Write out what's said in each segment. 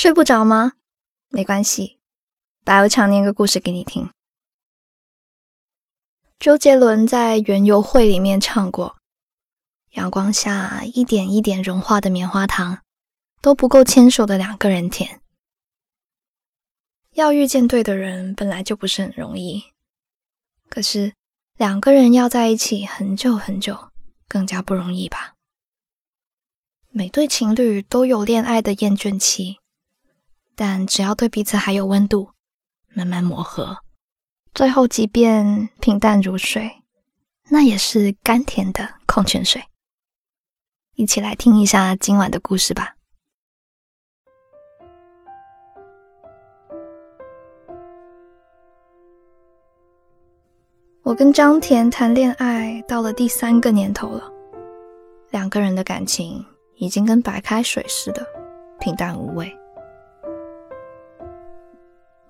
睡不着吗？没关系，白无常念个故事给你听。周杰伦在园游会里面唱过：“阳光下一点一点融化的棉花糖，都不够牵手的两个人甜。”要遇见对的人本来就不是很容易，可是两个人要在一起很久很久，更加不容易吧？每对情侣都有恋爱的厌倦期。但只要对彼此还有温度，慢慢磨合，最后即便平淡如水，那也是甘甜的矿泉水。一起来听一下今晚的故事吧。我跟张甜谈恋爱到了第三个年头了，两个人的感情已经跟白开水似的平淡无味。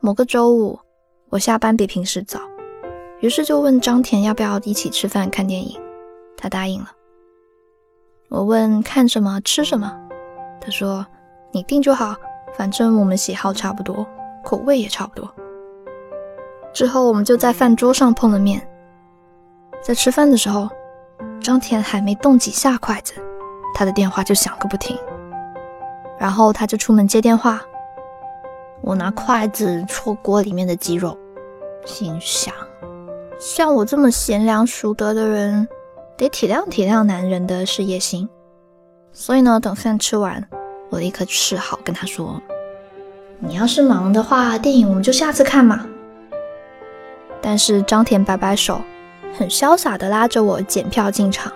某个周五，我下班比平时早，于是就问张田要不要一起吃饭看电影，他答应了。我问看什么吃什么，他说你定就好，反正我们喜好差不多，口味也差不多。之后我们就在饭桌上碰了面，在吃饭的时候，张田还没动几下筷子，他的电话就响个不停，然后他就出门接电话。我拿筷子戳锅里面的鸡肉，心想：像我这么贤良淑德的人，得体谅体谅男人的事业心。所以呢，等饭吃完，我立刻示好跟他说：“你要是忙的话，电影我们就下次看嘛。”但是张甜摆摆手，很潇洒的拉着我检票进场。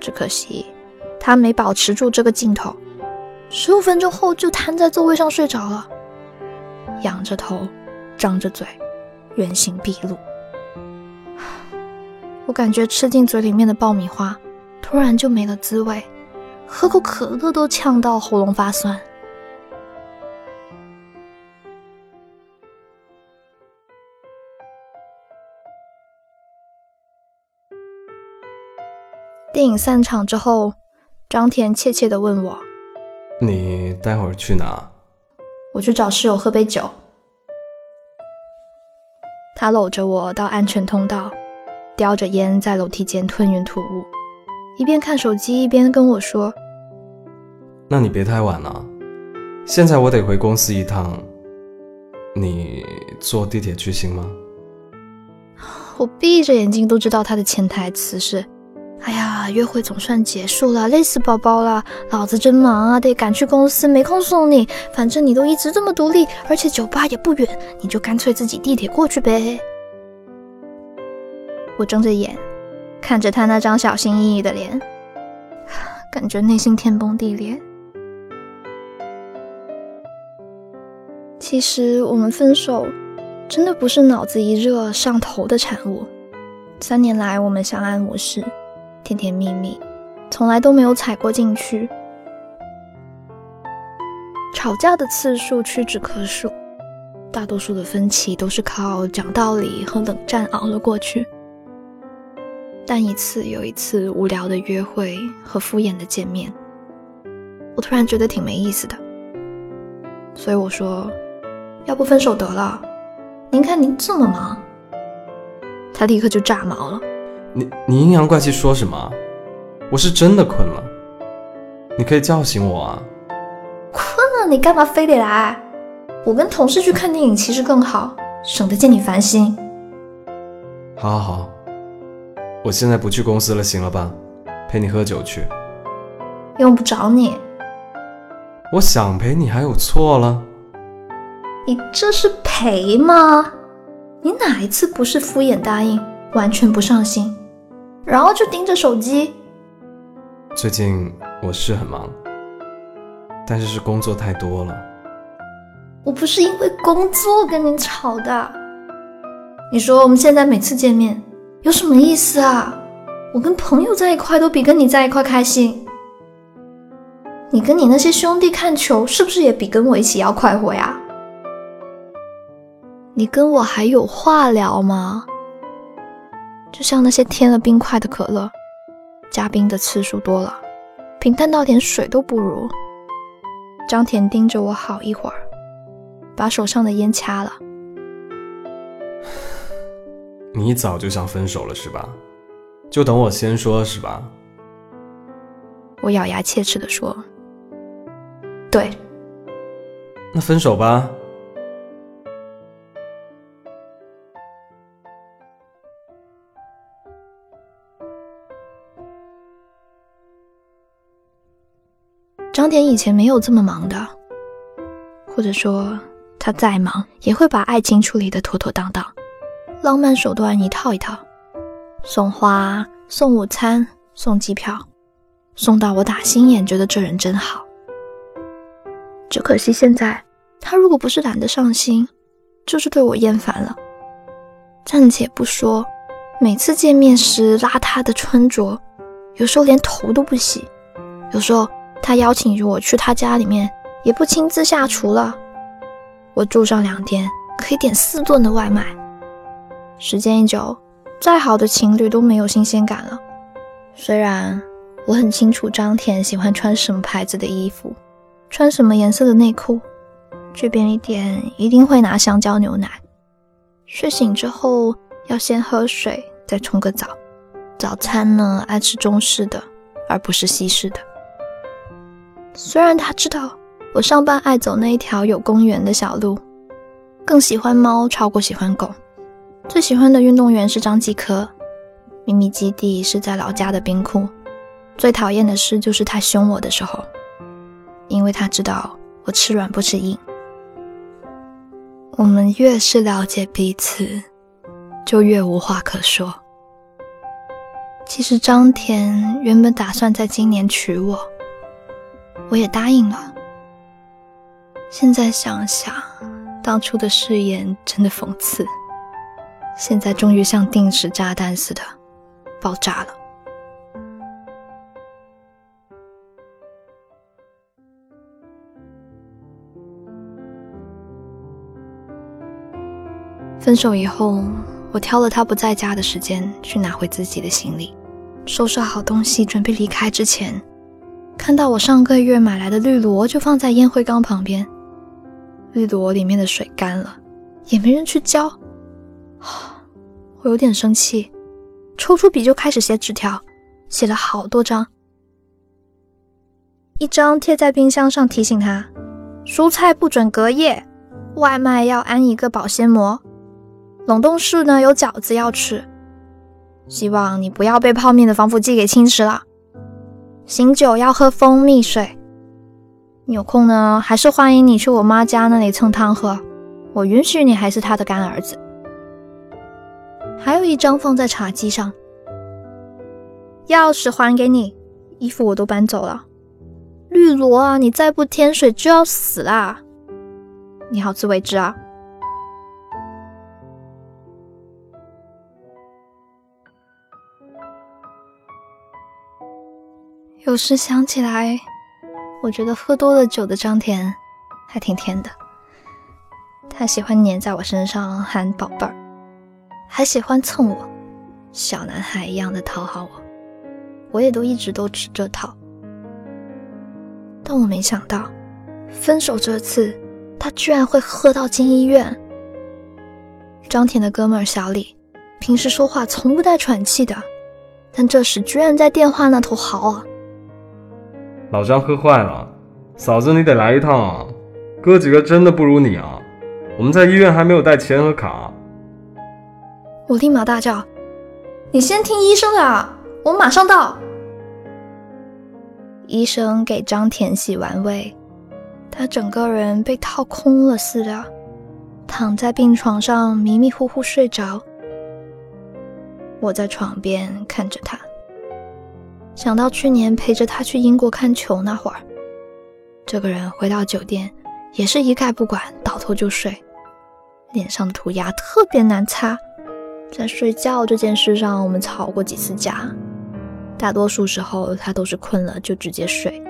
只可惜，他没保持住这个镜头。十五分钟后就瘫在座位上睡着了，仰着头，张着嘴，原形毕露。我感觉吃进嘴里面的爆米花突然就没了滋味，喝口可乐都呛到喉咙发酸。电影散场之后，张甜怯怯地问我。你待会儿去哪？我去找室友喝杯酒。他搂着我到安全通道，叼着烟在楼梯间吞云吐雾，一边看手机一边跟我说：“那你别太晚了，现在我得回公司一趟，你坐地铁去行吗？”我闭着眼睛都知道他的潜台词是。哎呀，约会总算结束了，累死宝宝了。老子真忙啊，得赶去公司，没空送你。反正你都一直这么独立，而且酒吧也不远，你就干脆自己地铁过去呗。我睁着眼，看着他那张小心翼翼的脸，感觉内心天崩地裂。其实我们分手，真的不是脑子一热上头的产物。三年来，我们相安无事。甜甜蜜蜜，从来都没有踩过进去。吵架的次数屈指可数，大多数的分歧都是靠讲道理和冷战熬了过去。但一次又一次无聊的约会和敷衍的见面，我突然觉得挺没意思的。所以我说，要不分手得了？您看您这么忙，他立刻就炸毛了。你你阴阳怪气说什么？我是真的困了，你可以叫醒我啊！困了你干嘛非得来？我跟同事去看电影其实更好，省得见你烦心。好，好，好，我现在不去公司了，行了吧？陪你喝酒去。用不着你。我想陪你还有错了？你这是陪吗？你哪一次不是敷衍答应，完全不上心？然后就盯着手机。最近我是很忙，但是是工作太多了。我不是因为工作跟你吵的。你说我们现在每次见面有什么意思啊？我跟朋友在一块都比跟你在一块开心。你跟你那些兄弟看球是不是也比跟我一起要快活呀？你跟我还有话聊吗？就像那些添了冰块的可乐，加冰的次数多了，平淡到连水都不如。张甜盯着我好一会儿，把手上的烟掐了。你早就想分手了是吧？就等我先说是吧？我咬牙切齿地说：“对。”那分手吧。张田以前没有这么忙的，或者说他再忙也会把爱情处理的妥妥当当，浪漫手段一套一套，送花、送午餐、送机票，送到我打心眼觉得这人真好。只可惜现在他如果不是懒得上心，就是对我厌烦了。暂且不说，每次见面时邋遢的穿着，有时候连头都不洗，有时候。他邀请我去他家里面，也不亲自下厨了。我住上两天，可以点四顿的外卖。时间一久，再好的情侣都没有新鲜感了。虽然我很清楚张甜喜欢穿什么牌子的衣服，穿什么颜色的内裤，去便利店一定会拿香蕉牛奶。睡醒之后要先喝水，再冲个澡。早餐呢，爱吃中式的，而不是西式的。虽然他知道我上班爱走那一条有公园的小路，更喜欢猫超过喜欢狗，最喜欢的运动员是张继科，秘密基地是在老家的冰库，最讨厌的事就是他凶我的时候，因为他知道我吃软不吃硬。我们越是了解彼此，就越无话可说。其实张田原本打算在今年娶我。我也答应了。现在想想，当初的誓言真的讽刺。现在终于像定时炸弹似的爆炸了。分手以后，我挑了他不在家的时间去拿回自己的行李，收拾好东西，准备离开之前。看到我上个月买来的绿萝就放在烟灰缸旁边，绿萝里面的水干了，也没人去浇，我有点生气，抽出笔就开始写纸条，写了好多张，一张贴在冰箱上提醒他，蔬菜不准隔夜，外卖要安一个保鲜膜，冷冻室呢有饺子要吃，希望你不要被泡面的防腐剂给侵蚀了。醒酒要喝蜂蜜水。有空呢，还是欢迎你去我妈家那里蹭汤喝。我允许你还是她的干儿子。还有一张放在茶几上。钥匙还给你，衣服我都搬走了。绿萝啊，你再不添水就要死啦！你好自为之啊。有时想起来，我觉得喝多了酒的张甜还挺甜的。他喜欢黏在我身上喊宝贝儿，还喜欢蹭我，小男孩一样的讨好我。我也都一直都吃这套。但我没想到，分手这次他居然会喝到进医院。张甜的哥们儿小李，平时说话从不带喘气的，但这时居然在电话那头嚎啊！老张喝坏了，嫂子你得来一趟啊！哥几个真的不如你啊！我们在医院还没有带钱和卡。我立马大叫：“你先听医生的啊，我马上到。”医生给张田洗完胃，他整个人被掏空了似的，躺在病床上迷迷糊糊睡着。我在床边看着他。想到去年陪着他去英国看球那会儿，这个人回到酒店也是一概不管，倒头就睡，脸上的涂鸦特别难擦。在睡觉这件事上，我们吵过几次架，大多数时候他都是困了就直接睡，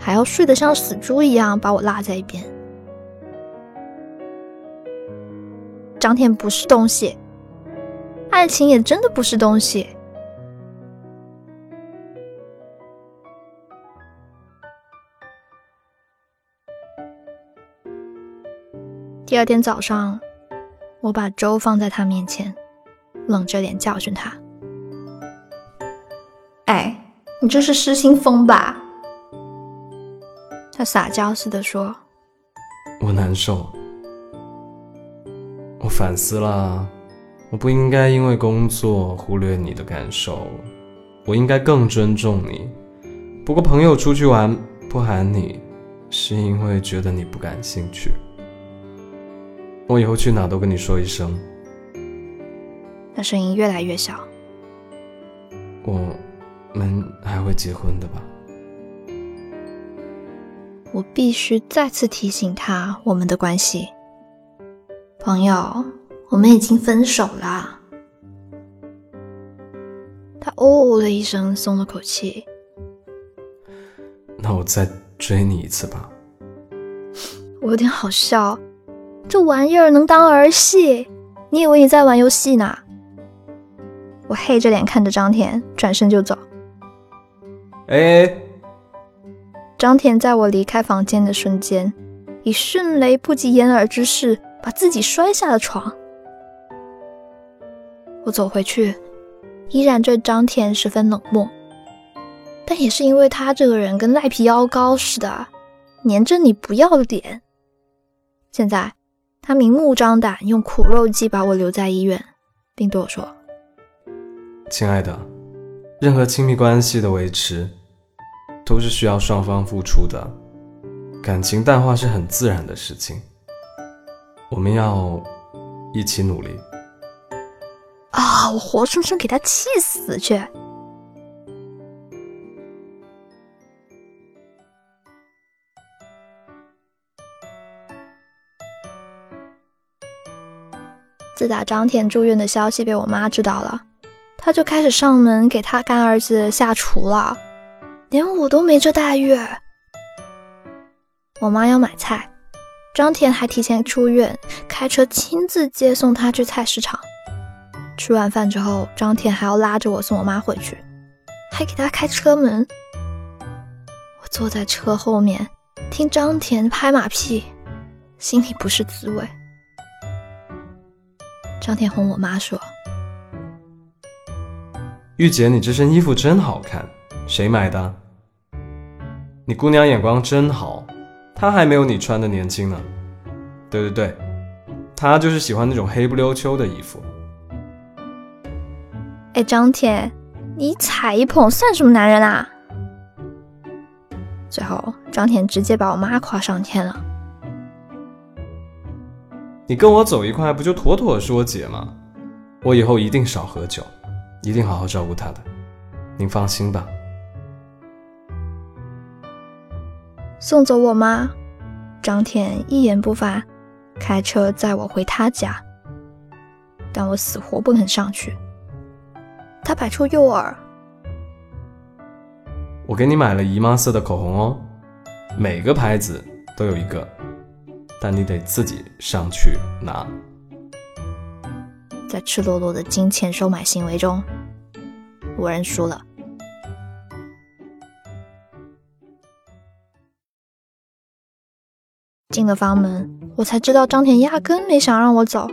还要睡得像死猪一样把我落在一边。张天不是东西，爱情也真的不是东西。第二天早上，我把粥放在他面前，冷着脸教训他：“哎，你这是失心疯吧？”他撒娇似的说：“我难受，我反思了，我不应该因为工作忽略你的感受，我应该更尊重你。不过朋友出去玩不喊你，是因为觉得你不感兴趣。”我以后去哪都跟你说一声。那声音越来越小。我们还会结婚的吧？我必须再次提醒他我们的关系。朋友，我们已经分手了。他哦的一声，松了口气。那我再追你一次吧。我有点好笑。这玩意儿能当儿戏？你以为你在玩游戏呢？我黑着脸看着张甜，转身就走。哎，张甜在我离开房间的瞬间，以迅雷不及掩耳之势把自己摔下了床。我走回去，依然对张甜十分冷漠，但也是因为他这个人跟赖皮腰膏似的，粘着你不要脸。现在。他明目张胆用苦肉计把我留在医院，并对我说：“亲爱的，任何亲密关系的维持都是需要双方付出的，感情淡化是很自然的事情。我们要一起努力。”啊！我活生生给他气死去！自打张甜住院的消息被我妈知道了，她就开始上门给她干儿子下厨了，连我都没这待遇。我妈要买菜，张甜还提前出院，开车亲自接送她去菜市场。吃完饭之后，张甜还要拉着我送我妈回去，还给她开车门。我坐在车后面听张甜拍马屁，心里不是滋味。张天哄我妈说：“玉姐，你这身衣服真好看，谁买的？你姑娘眼光真好，她还没有你穿的年轻呢。对对对，她就是喜欢那种黑不溜秋的衣服。”哎，张天，你踩一捧算什么男人啊？最后，张天直接把我妈夸上天了。你跟我走一块，不就妥妥是我姐吗？我以后一定少喝酒，一定好好照顾她的。您放心吧。送走我妈，张甜一言不发，开车载我回他家。但我死活不肯上去。他摆出诱饵。我给你买了姨妈色的口红哦，每个牌子都有一个。但你得自己上去拿。在赤裸裸的金钱收买行为中，我认输了。进了房门，我才知道张甜压根没想让我走。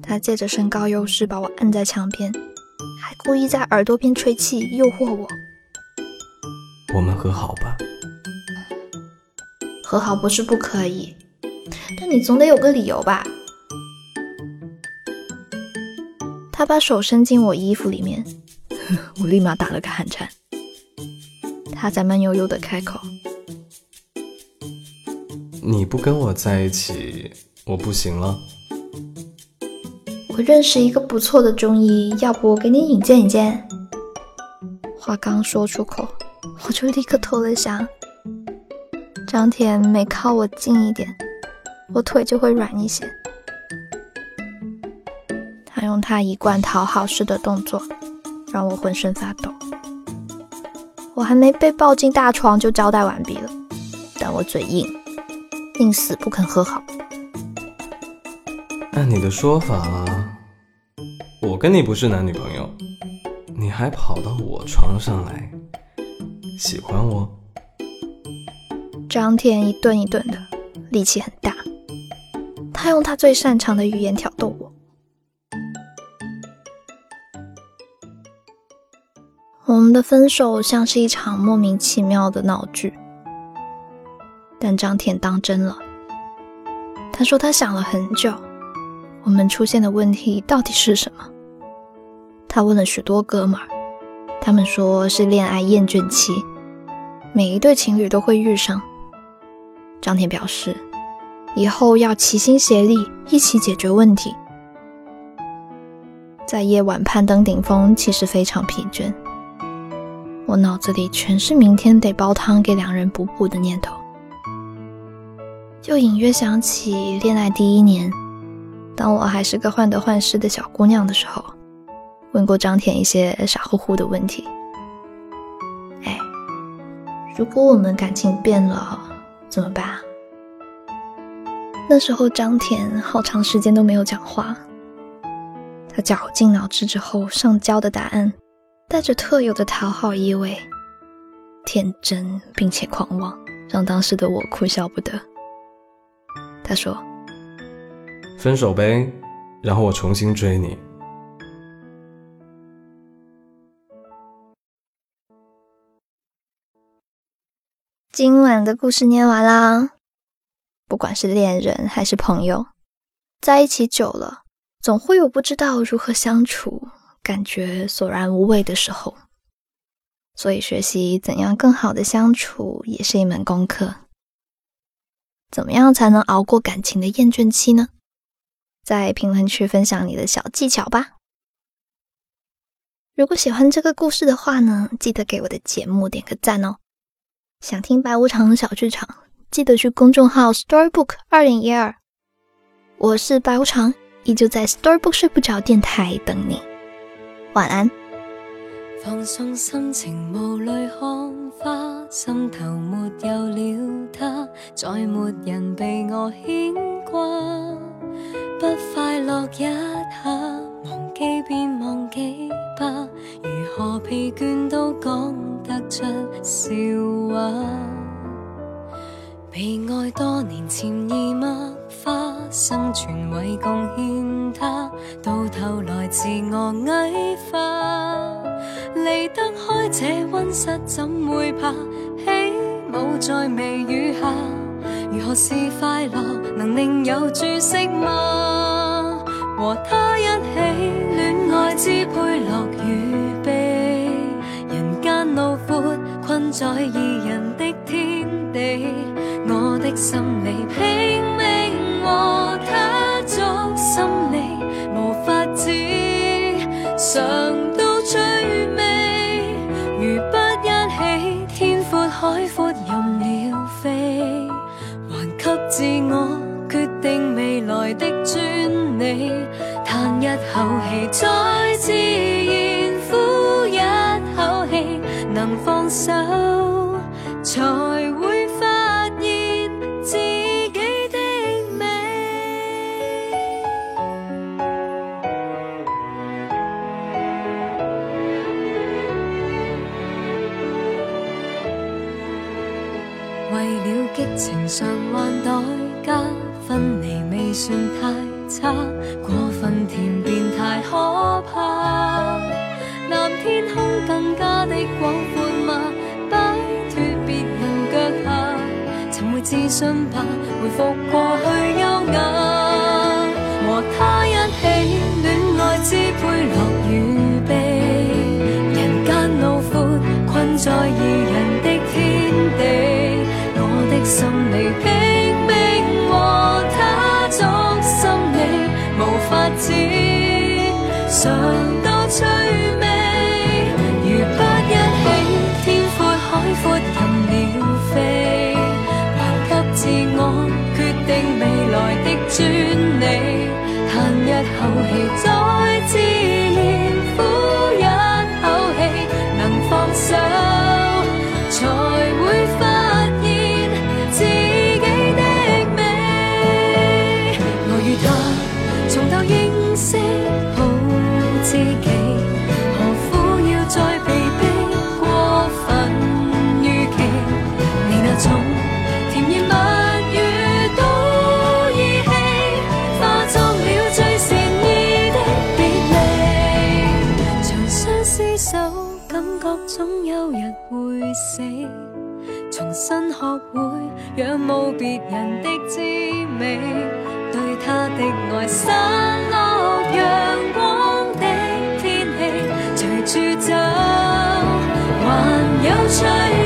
他借着身高优势把我按在墙边，还故意在耳朵边吹气诱惑我。我们和好吧。和好不是不可以，但你总得有个理由吧？他把手伸进我衣服里面，我立马打了个寒颤。他在慢悠悠的开口：“你不跟我在一起，我不行了。我认识一个不错的中医，要不我给你引荐引荐？”话刚说出口，我就立刻投了降。张甜每靠我近一点，我腿就会软一些。他用他一贯讨好式的动作，让我浑身发抖。我还没被抱进大床就交代完毕了，但我嘴硬，宁死不肯和好。按你的说法，我跟你不是男女朋友，你还跑到我床上来，喜欢我？张甜一顿一顿的，力气很大。他用他最擅长的语言挑逗我。我们的分手像是一场莫名其妙的闹剧，但张田当真了。他说他想了很久，我们出现的问题到底是什么？他问了许多哥们儿，他们说是恋爱厌倦期，每一对情侣都会遇上。张田表示，以后要齐心协力，一起解决问题。在夜晚攀登顶峰，其实非常疲倦。我脑子里全是明天得煲汤给两人补补的念头，就隐约想起恋爱第一年，当我还是个患得患失的小姑娘的时候，问过张甜一些傻乎乎的问题。哎，如果我们感情变了怎么办？那时候张甜好长时间都没有讲话，他绞尽脑汁之后上交的答案。带着特有的讨好意味，天真并且狂妄，让当时的我哭笑不得。他说：“分手呗，然后我重新追你。”今晚的故事念完啦。不管是恋人还是朋友，在一起久了，总会有不知道如何相处。感觉索然无味的时候，所以学习怎样更好的相处也是一门功课。怎么样才能熬过感情的厌倦期呢？在评论区分享你的小技巧吧。如果喜欢这个故事的话呢，记得给我的节目点个赞哦。想听白无常小剧场，记得去公众号 Storybook 二零一二。我是白无常，依旧在 Storybook 睡不着电台等你。晚安。放松心情，无泪看花，心头没有了他，再没人被我牵挂。不快乐一下，忘记便忘记吧，如何疲倦都讲出笑话。被爱多年，潜移默化，生存为贡献他，到头来自我矮化。离得开这温室，怎会怕？起舞在微雨下，如何是快乐？能另有注释吗？和他一起恋爱，支配乐与在二人的天地。我的心里拼命和他作心理，无法子尝到最美。如不一起，天阔海阔任鸟飞，还给自我决定未来的专利。叹一口气，情常还代价，分离未算太差，过分甜便太可怕。蓝天空更加的广阔吗？摆脱别人脚下，寻回自信吧，回复过去优雅。和他一起恋爱，支配乐与悲，人间路阔，困在尝多趣味。如不一起，天阔海阔任鸟飞，还给自我决定未来的专仰慕别人的滋味，对他的爱散落阳光的天气，随住走，还有吹。